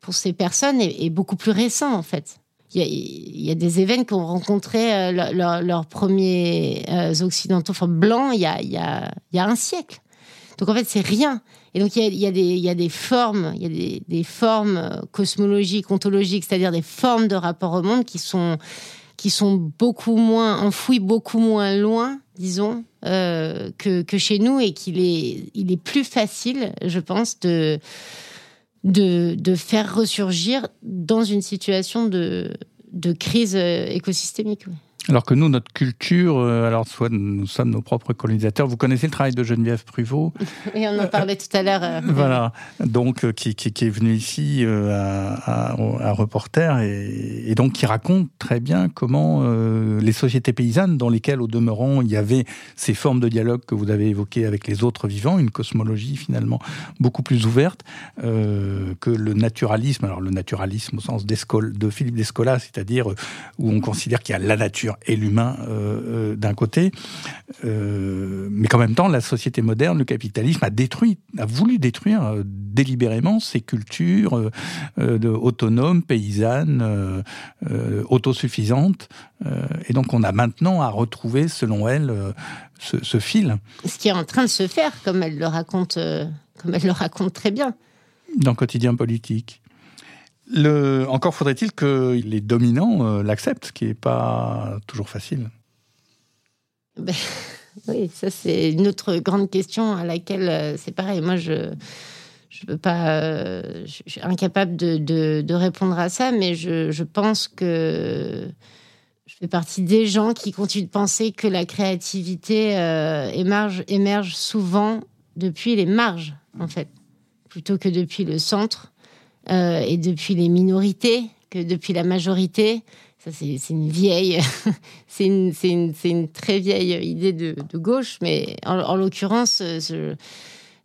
pour ces personnes est, est, beaucoup plus récent, en fait il y, a des événements qui ont rencontré euh, leurs premiers euh, occidentaux enfin, blancs il y, a, y a, y a un siècle. Donc en fait, c'est rien. Et donc il y a, y a, y a des formes, il y a des, des formes euh, cosmologiques, ontologiques, c'est-à-dire des formes de rapport au monde qui sont, qui sont beaucoup moins enfouies, beaucoup moins loin, disons, que, que, chez nous, et qu'il est, il est plus facile, je pense, de de, de faire ressurgir dans une situation de, de crise euh, écosystémique. Alors que nous, notre culture, euh, alors soit nous sommes nos propres colonisateurs. Vous connaissez le travail de Geneviève Pruvot *laughs* Oui, on en parlait tout à l'heure. Euh. voilà, donc qui, qui, qui, est venu ici à, à, Reporter et, et, donc qui raconte très bien comment les sociétés paysannes dans lesquelles, au demeurant, il y avait ces formes de dialogue que vous avez évoquées avec les autres vivants, une cosmologie finalement beaucoup plus ouverte euh, que le naturalisme. Alors le naturalisme au sens de Philippe Descola, c'est-à-dire où on considère qu'il y a la nature et l'humain euh, euh, d'un côté. Euh, mais qu'en même temps, la société moderne, le capitalisme, a détruit, a voulu détruire délibérément ces cultures autonomes, paysannes, autosuffisantes. et donc, on a maintenant à retrouver, selon elle, ce, fil. Ce qui est en train de se faire, comme elle le raconte, comme elle le raconte très bien. Dans le quotidien politique. Le, encore faudrait-il que les dominants euh, l'acceptent, ce qui n'est pas toujours facile. Ben, *laughs* oui, ça c'est une autre grande question à laquelle euh, c'est pareil. Moi, je je peux pas, euh, je suis incapable de, répondre à ça, mais je, je, pense que je fais partie des gens qui continuent de penser que la créativité émerge, émerge souvent depuis les marges, en fait, plutôt que depuis le centre. Euh, et depuis les minorités que depuis la majorité. Ça, c'est une vieille, *laughs* c'est une, une, une, très vieille idée de, gauche, mais en, l'occurrence,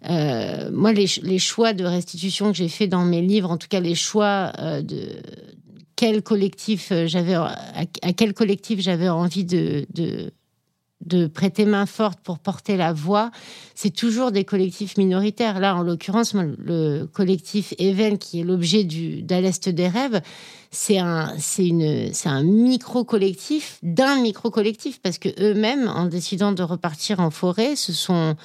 euh, moi, les, choix de restitution que j'ai fait dans mes livres, en tout cas les choix euh, de quel collectif j'avais, à, quel collectif j'avais envie de, de prêter main forte pour porter la voix, c'est toujours des collectifs minoritaires. Là, en l'occurrence, le collectif Even, qui est l'objet d'À l'Est des rêves, c'est un, un micro-collectif d'un micro-collectif, parce que eux-mêmes, en décidant de repartir en forêt, se sont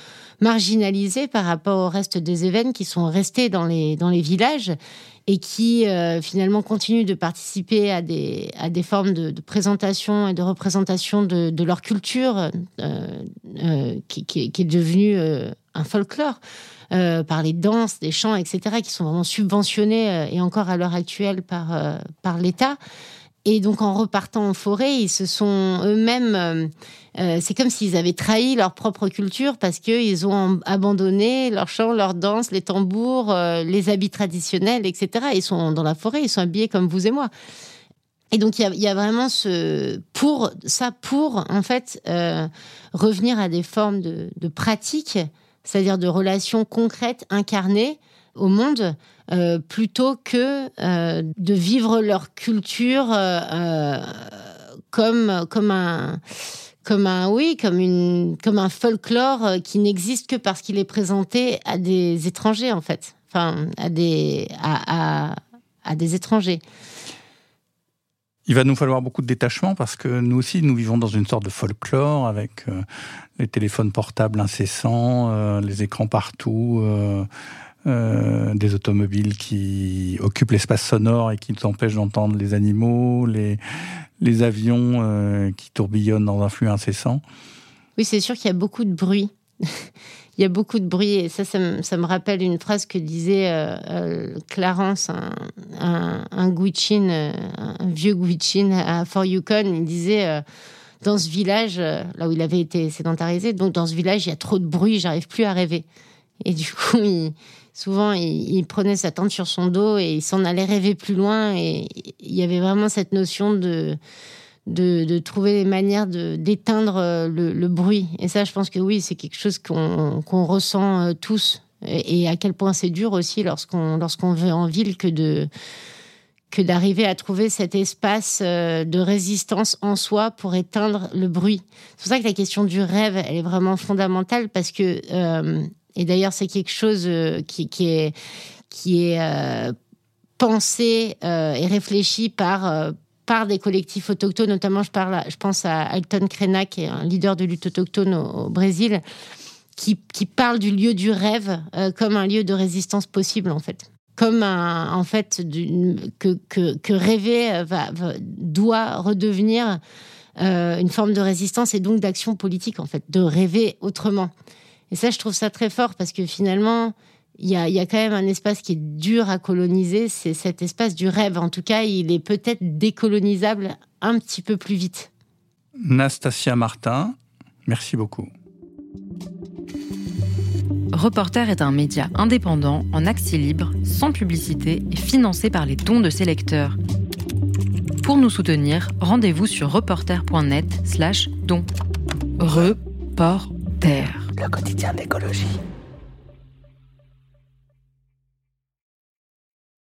marginalisés par rapport au reste des événements qui sont restés dans les, dans les villages et qui euh, finalement continuent de participer à des, à des formes de, présentation et de représentation de, leur culture euh, euh, qui, est devenue un folklore. par les danses, des chants, etc., qui sont vraiment subventionnés et encore à l'heure actuelle par, par l'État. Et donc en repartant en forêt, ils se sont eux-mêmes, euh, euh, c'est comme s'ils avaient trahi leur propre culture parce qu'ils ont abandonné leur chant, leur danse, les tambours, euh, les habits traditionnels, etc. Ils sont dans la forêt, ils sont habillés comme vous et moi. Et donc il y a, vraiment ce pour ça pour en fait revenir à des formes de, de pratiques, c'est-à-dire de relations concrètes incarnées au monde euh, plutôt que euh, de vivre leur culture euh, comme comme un comme un oui comme une comme un folklore qui n'existe que parce qu'il est présenté à des étrangers en fait. Enfin à des à, des étrangers. Il va nous falloir beaucoup de détachement parce que nous aussi, nous vivons dans une sorte de folklore avec les téléphones portables incessants, les écrans partout, des automobiles qui occupent l'espace sonore et qui nous empêchent d'entendre les animaux, les, avions euh, qui tourbillonnent dans un flux incessant. Oui, c'est sûr qu'il y a beaucoup de bruit. *laughs* il y a beaucoup de bruit et ça, ça me, rappelle une phrase que disait euh, Clarence, un, un, un vieux Guichin à Fort Yukon. Il disait dans ce village, là où il avait été sédentarisé, donc dans ce village, il y a trop de bruit, j'arrive plus à rêver. Et du coup, *laughs* il, souvent, il, prenait sa tente sur son dos et il s'en allait rêver plus loin. Et il y avait vraiment cette notion de, de, trouver des manières d'éteindre euh, le, bruit. Et ça, je pense que oui, c'est quelque chose qu'on ressent euh, tous. Et, à quel point c'est dur aussi lorsqu'on lorsqu'on veut en ville que de que d'arriver à trouver cet espace euh, de résistance en soi pour éteindre le bruit. C'est pour ça que la question du rêve, elle est vraiment fondamentale parce que et d'ailleurs, c'est quelque chose euh, qui, est, qui est euh, pensé euh, et réfléchi par par des collectifs autochtones, notamment je, parle, je pense à Alton Krena, qui est un leader de lutte autochtone au, Brésil, qui, qui, parle du lieu du rêve comme un lieu de résistance possible, en fait. Comme un, en fait, que, que, rêver doit redevenir une forme de résistance et donc d'action politique, en fait, de rêver autrement. Et ça, je trouve ça très fort parce que finalement, il y a, y a, quand même un espace qui est dur à coloniser, c'est cet espace du rêve. En tout cas, il est peut-être décolonisable un petit peu plus vite. Nastasia Martin, merci beaucoup. Reporter est un média indépendant, en accès libre, sans publicité et financé par les dons de ses lecteurs. Pour nous soutenir, rendez-vous sur reporter.net slash dons. Reporter le quotidien d'écologie.